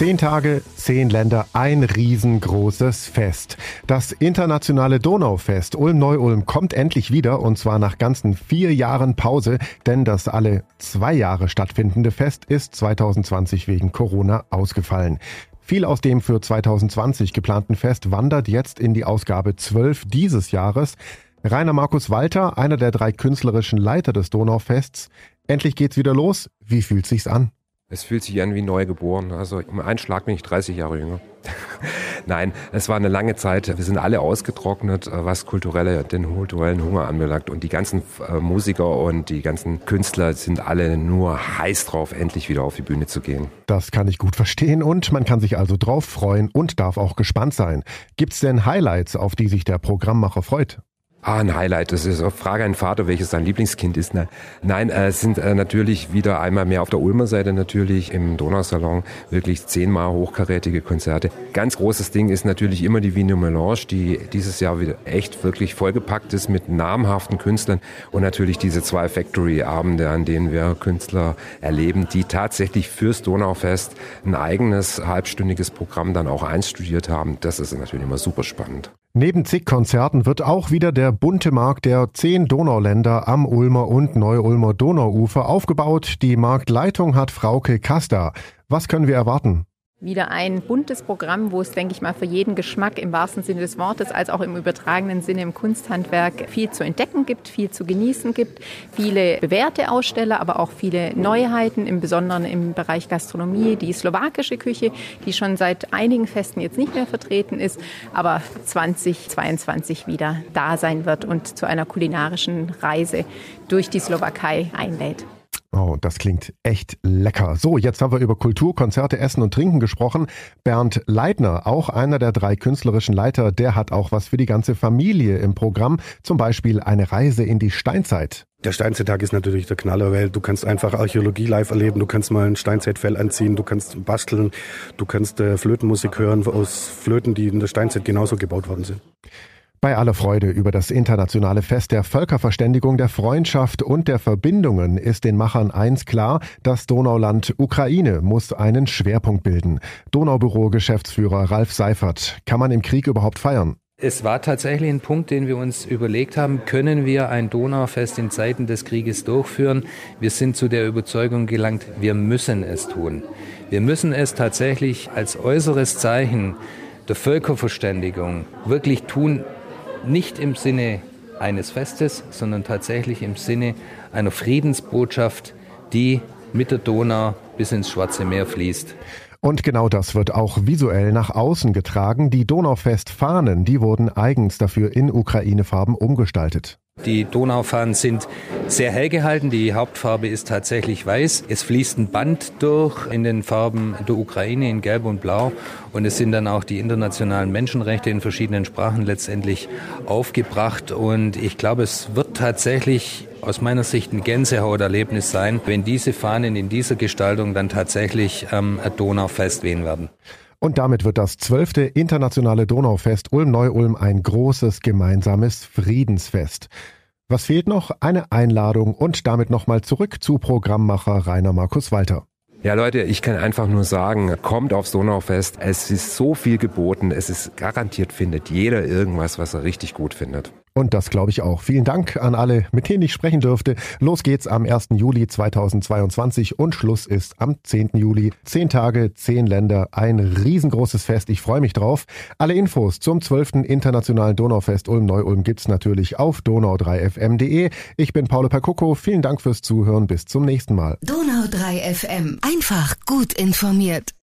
Zehn Tage, zehn Länder, ein riesengroßes Fest. Das internationale Donaufest Ulm-Neu-Ulm kommt endlich wieder und zwar nach ganzen vier Jahren Pause, denn das alle zwei Jahre stattfindende Fest ist 2020 wegen Corona ausgefallen. Viel aus dem für 2020 geplanten Fest wandert jetzt in die Ausgabe 12 dieses Jahres. Rainer Markus Walter, einer der drei künstlerischen Leiter des Donaufests. Endlich geht's wieder los. Wie fühlt sich's an? Es fühlt sich an wie neu geboren. Also um einen Schlag bin ich 30 Jahre jünger. Nein, es war eine lange Zeit. Wir sind alle ausgetrocknet, was kulturelle, den kulturellen Hunger anbelangt. Und die ganzen äh, Musiker und die ganzen Künstler sind alle nur heiß drauf, endlich wieder auf die Bühne zu gehen. Das kann ich gut verstehen und man kann sich also drauf freuen und darf auch gespannt sein. Gibt's denn Highlights, auf die sich der Programmmacher freut? Ah, ein Highlight. Das ist eine Frage an Vater, welches sein Lieblingskind ist. Ne? Nein, äh, es sind äh, natürlich wieder einmal mehr auf der Ulmer Seite natürlich im Donausalon wirklich zehnmal hochkarätige Konzerte. Ganz großes Ding ist natürlich immer die Wiener Melange, die dieses Jahr wieder echt wirklich vollgepackt ist mit namhaften Künstlern und natürlich diese zwei Factory-Abende, an denen wir Künstler erleben, die tatsächlich fürs Donaufest ein eigenes halbstündiges Programm dann auch einstudiert haben. Das ist natürlich immer super spannend. Neben zig Konzerten wird auch wieder der bunte Markt der zehn Donauländer am Ulmer und Neu-Ulmer Donauufer aufgebaut. Die Marktleitung hat Frauke Kasta. Was können wir erwarten? Wieder ein buntes Programm, wo es, denke ich mal, für jeden Geschmack im wahrsten Sinne des Wortes als auch im übertragenen Sinne im Kunsthandwerk viel zu entdecken gibt, viel zu genießen gibt, viele bewährte Aussteller, aber auch viele Neuheiten, im Besonderen im Bereich Gastronomie, die slowakische Küche, die schon seit einigen Festen jetzt nicht mehr vertreten ist, aber 2022 wieder da sein wird und zu einer kulinarischen Reise durch die Slowakei einlädt. Oh, das klingt echt lecker. So, jetzt haben wir über Kultur, Konzerte, Essen und Trinken gesprochen. Bernd Leitner, auch einer der drei künstlerischen Leiter, der hat auch was für die ganze Familie im Programm. Zum Beispiel eine Reise in die Steinzeit. Der Steinzeittag ist natürlich der Knaller, weil du kannst einfach Archäologie live erleben, du kannst mal ein Steinzeitfell anziehen, du kannst basteln, du kannst äh, Flötenmusik hören aus Flöten, die in der Steinzeit genauso gebaut worden sind. Bei aller Freude über das internationale Fest der Völkerverständigung, der Freundschaft und der Verbindungen ist den Machern eins klar, das Donauland Ukraine muss einen Schwerpunkt bilden. Donaubüro-Geschäftsführer Ralf Seifert, kann man im Krieg überhaupt feiern? Es war tatsächlich ein Punkt, den wir uns überlegt haben, können wir ein Donaufest in Zeiten des Krieges durchführen? Wir sind zu der Überzeugung gelangt, wir müssen es tun. Wir müssen es tatsächlich als äußeres Zeichen der Völkerverständigung wirklich tun, nicht im Sinne eines Festes, sondern tatsächlich im Sinne einer Friedensbotschaft, die mit der Donau bis ins Schwarze Meer fließt. Und genau das wird auch visuell nach außen getragen. Die Donaufest-Fahnen, die wurden eigens dafür in Ukraine-Farben umgestaltet. Die Donaufahnen sind sehr hell gehalten. Die Hauptfarbe ist tatsächlich weiß. Es fließt ein Band durch in den Farben der Ukraine in Gelb und Blau. Und es sind dann auch die internationalen Menschenrechte in verschiedenen Sprachen letztendlich aufgebracht. Und ich glaube, es wird tatsächlich aus meiner Sicht ein Gänsehauterlebnis sein, wenn diese Fahnen in dieser Gestaltung dann tatsächlich ähm, ein Donaufest wehen werden. Und damit wird das zwölfte internationale Donaufest Ulm-Neu-Ulm ein großes gemeinsames Friedensfest. Was fehlt noch? Eine Einladung und damit nochmal zurück zu Programmmacher Rainer Markus Walter. Ja, Leute, ich kann einfach nur sagen, kommt aufs Donaufest. Es ist so viel geboten. Es ist garantiert findet jeder irgendwas, was er richtig gut findet. Und das glaube ich auch. Vielen Dank an alle, mit denen ich sprechen dürfte. Los geht's am 1. Juli 2022 und Schluss ist am 10. Juli. Zehn Tage, zehn Länder, ein riesengroßes Fest. Ich freue mich drauf. Alle Infos zum 12. Internationalen Donaufest Ulm-Neu-Ulm gibt's natürlich auf donau3fm.de. Ich bin Paolo Percucco. Vielen Dank fürs Zuhören. Bis zum nächsten Mal. Donau3fm. Einfach gut informiert.